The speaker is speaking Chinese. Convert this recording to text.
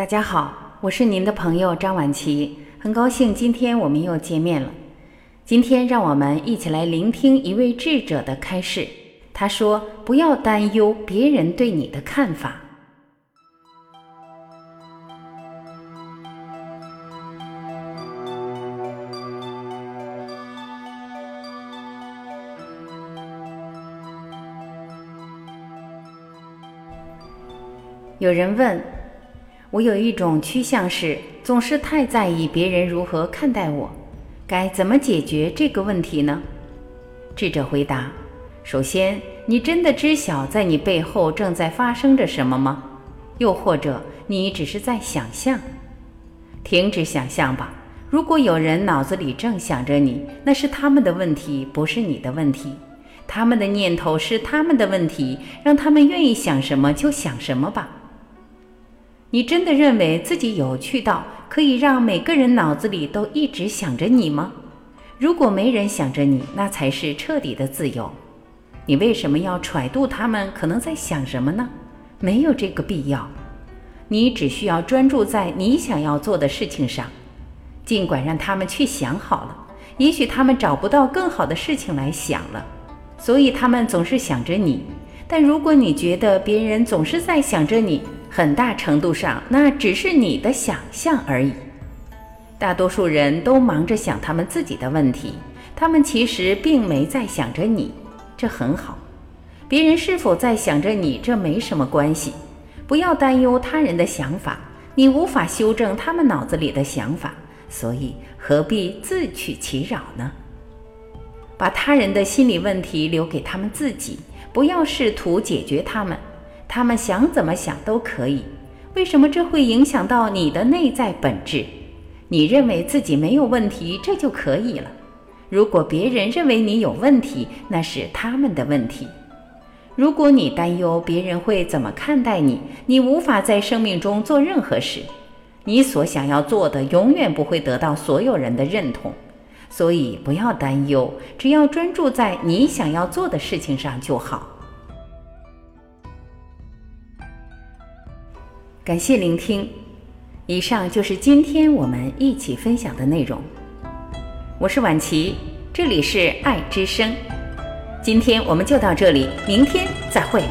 大家好，我是您的朋友张晚琪，很高兴今天我们又见面了。今天让我们一起来聆听一位智者的开示。他说：“不要担忧别人对你的看法。”有人问。我有一种趋向是总是太在意别人如何看待我，该怎么解决这个问题呢？智者回答：首先，你真的知晓在你背后正在发生着什么吗？又或者你只是在想象？停止想象吧。如果有人脑子里正想着你，那是他们的问题，不是你的问题。他们的念头是他们的问题，让他们愿意想什么就想什么吧。你真的认为自己有趣到可以让每个人脑子里都一直想着你吗？如果没人想着你，那才是彻底的自由。你为什么要揣度他们可能在想什么呢？没有这个必要。你只需要专注在你想要做的事情上，尽管让他们去想好了，也许他们找不到更好的事情来想了，所以他们总是想着你。但如果你觉得别人总是在想着你，很大程度上，那只是你的想象而已。大多数人都忙着想他们自己的问题，他们其实并没在想着你，这很好。别人是否在想着你，这没什么关系。不要担忧他人的想法，你无法修正他们脑子里的想法，所以何必自取其扰呢？把他人的心理问题留给他们自己，不要试图解决他们。他们想怎么想都可以，为什么这会影响到你的内在本质？你认为自己没有问题，这就可以了。如果别人认为你有问题，那是他们的问题。如果你担忧别人会怎么看待你，你无法在生命中做任何事。你所想要做的永远不会得到所有人的认同，所以不要担忧，只要专注在你想要做的事情上就好。感谢聆听，以上就是今天我们一起分享的内容。我是婉琪，这里是爱之声。今天我们就到这里，明天再会。